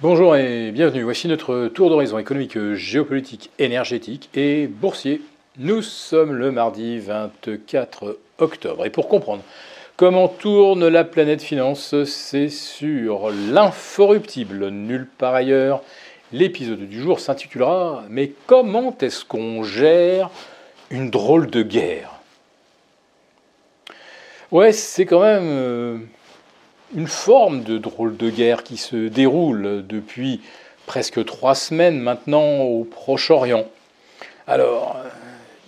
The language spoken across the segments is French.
Bonjour et bienvenue. Voici notre tour d'horizon économique, géopolitique, énergétique et boursier. Nous sommes le mardi 24 octobre. Et pour comprendre comment tourne la planète finance, c'est sur l'inforruptible, nulle part ailleurs. L'épisode du jour s'intitulera Mais comment est-ce qu'on gère une drôle de guerre? Ouais, c'est quand même euh, une forme de drôle de guerre qui se déroule depuis presque trois semaines maintenant au Proche-Orient. Alors, euh,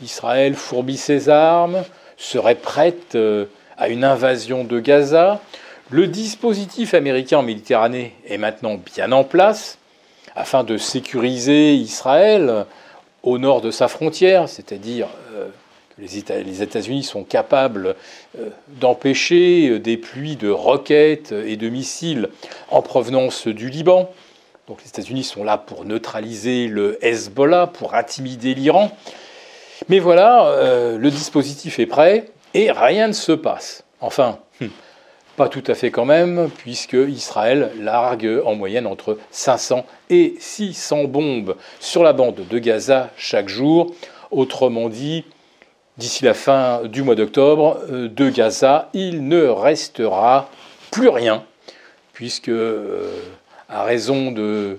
Israël fourbit ses armes, serait prête euh, à une invasion de Gaza. Le dispositif américain en Méditerranée est maintenant bien en place afin de sécuriser Israël au nord de sa frontière, c'est-à-dire les États-Unis sont capables euh, d'empêcher euh, des pluies de roquettes et de missiles en provenance du Liban. Donc les États-Unis sont là pour neutraliser le Hezbollah, pour intimider l'Iran. Mais voilà, euh, le dispositif est prêt et rien ne se passe. Enfin, hmm, pas tout à fait quand même, puisque Israël largue en moyenne entre 500 et 600 bombes sur la bande de Gaza chaque jour. Autrement dit, d'ici la fin du mois d'octobre, euh, de Gaza, il ne restera plus rien, puisque euh, à raison de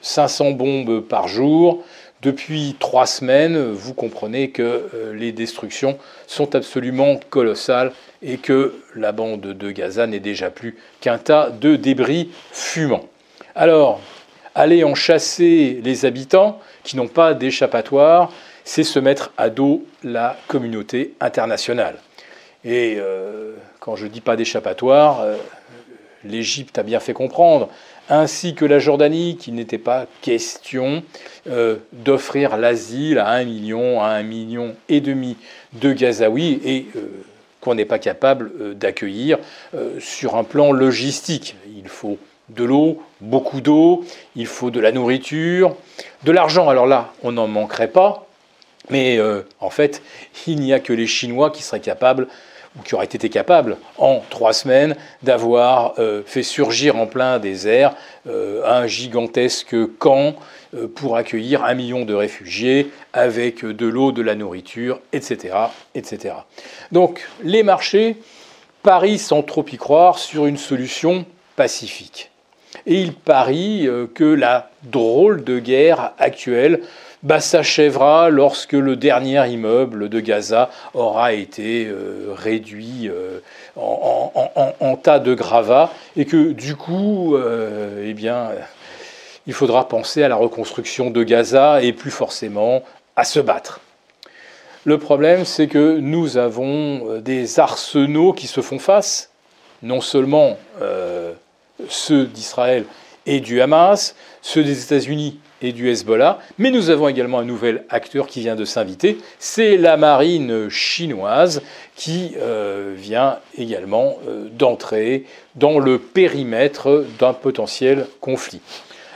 500 euh, bombes par jour, depuis trois semaines, vous comprenez que les destructions sont absolument colossales et que la bande de Gaza n'est déjà plus qu'un tas de débris fumants. Alors, aller en chasser les habitants qui n'ont pas d'échappatoire, c'est se mettre à dos la communauté internationale. Et euh, quand je dis pas d'échappatoire, euh, l'Égypte a bien fait comprendre, ainsi que la Jordanie, qu'il n'était pas question euh, d'offrir l'asile à un million, à un million et demi de Gazaouis et qu'on n'est pas capable d'accueillir sur un plan logistique. Il faut de l'eau, beaucoup d'eau, il faut de la nourriture, de l'argent. Alors là, on n'en manquerait pas, mais euh, en fait, il n'y a que les Chinois qui seraient capables, ou qui auraient été capables, en trois semaines, d'avoir euh, fait surgir en plein désert euh, un gigantesque camp pour accueillir un million de réfugiés avec de l'eau, de la nourriture, etc., etc. Donc, les marchés parient sans trop y croire sur une solution pacifique. Et ils parient que la drôle de guerre actuelle bah, s'achèvera lorsque le dernier immeuble de Gaza aura été euh, réduit euh, en, tas de gravats et que du coup, euh, eh il faudra penser à la reconstruction de Gaza et plus forcément à se battre. Le problème, c'est que nous avons des arsenaux qui se font face, non seulement ceux d'Israël et du Hamas, ceux des États-Unis et du Hezbollah, mais nous avons également un nouvel acteur qui vient de s'inviter, c'est la marine chinoise qui euh, vient également euh, d'entrer dans le périmètre d'un potentiel conflit.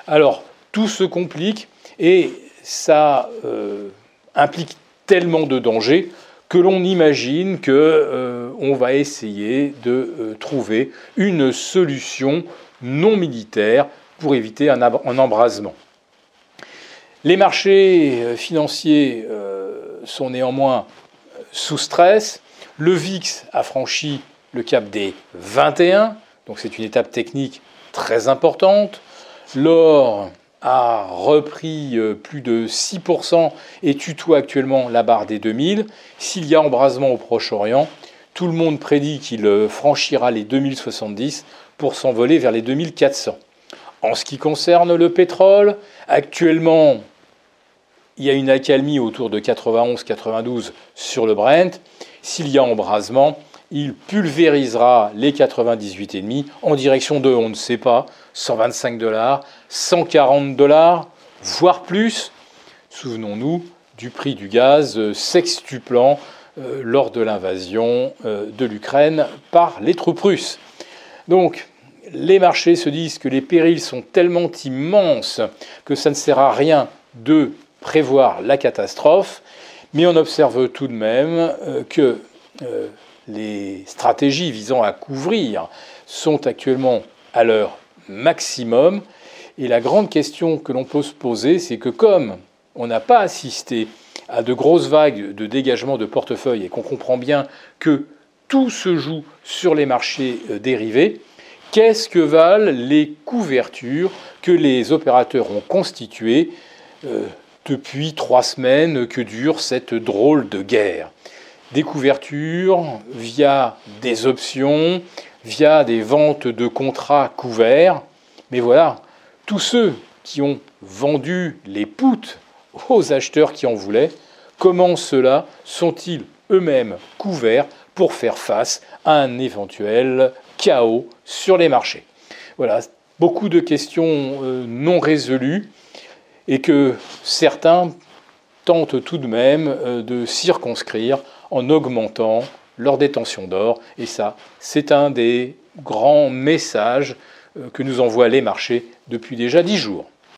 Alors, tout se complique et ça euh, implique tellement de dangers que l'on imagine qu'on va essayer de trouver une solution non militaire pour éviter un, embrasement. Les marchés euh, financiers euh, sont néanmoins euh, sous stress. Le VIX a franchi le cap des 21, donc c'est une étape technique très importante. L'or a repris plus de 6% et tutoie actuellement la barre des 2000. S'il y a embrasement au Proche-Orient, tout le monde prédit qu'il franchira les 2070 pour s'envoler vers les 2400. En ce qui concerne le pétrole, actuellement, il y a une accalmie autour de 91-92 sur le Brent. S'il y a embrasement, il pulvérisera les 98,5 en direction de, on ne sait pas, 125 dollars, 140 dollars, voire plus. Souvenons-nous du prix du gaz sextuplant euh, lors de l'invasion euh, de l'Ukraine par les troupes russes. Donc, les marchés se disent que les périls sont tellement immenses que ça ne sert à rien de prévoir la catastrophe, mais on observe tout de même euh, que les stratégies visant à couvrir sont actuellement à leur maximum Et la grande question que l'on peut se poser, c'est que comme on n'a pas assisté à de grosses vagues de dégagement de portefeuille et qu'on comprend bien que tout se joue sur les marchés euh, dérivés, qu'est-ce que valent les couvertures que les opérateurs ont constituées euh, depuis trois semaines que dure cette drôle de guerre? Des couvertures via des options, via des ventes de contrats couverts, mais voilà, tous ceux qui ont vendu les poutres aux acheteurs qui en voulaient, comment ceux-là sont-ils eux-mêmes couverts pour faire face à un éventuel chaos sur les marchés? Voilà, beaucoup de questions euh, non résolues et que certains tentent tout de même euh, de circonscrire en augmentant leur détention d'or. Et ça, c'est un des grands messages euh, que nous envoient les marchés depuis déjà dix jours.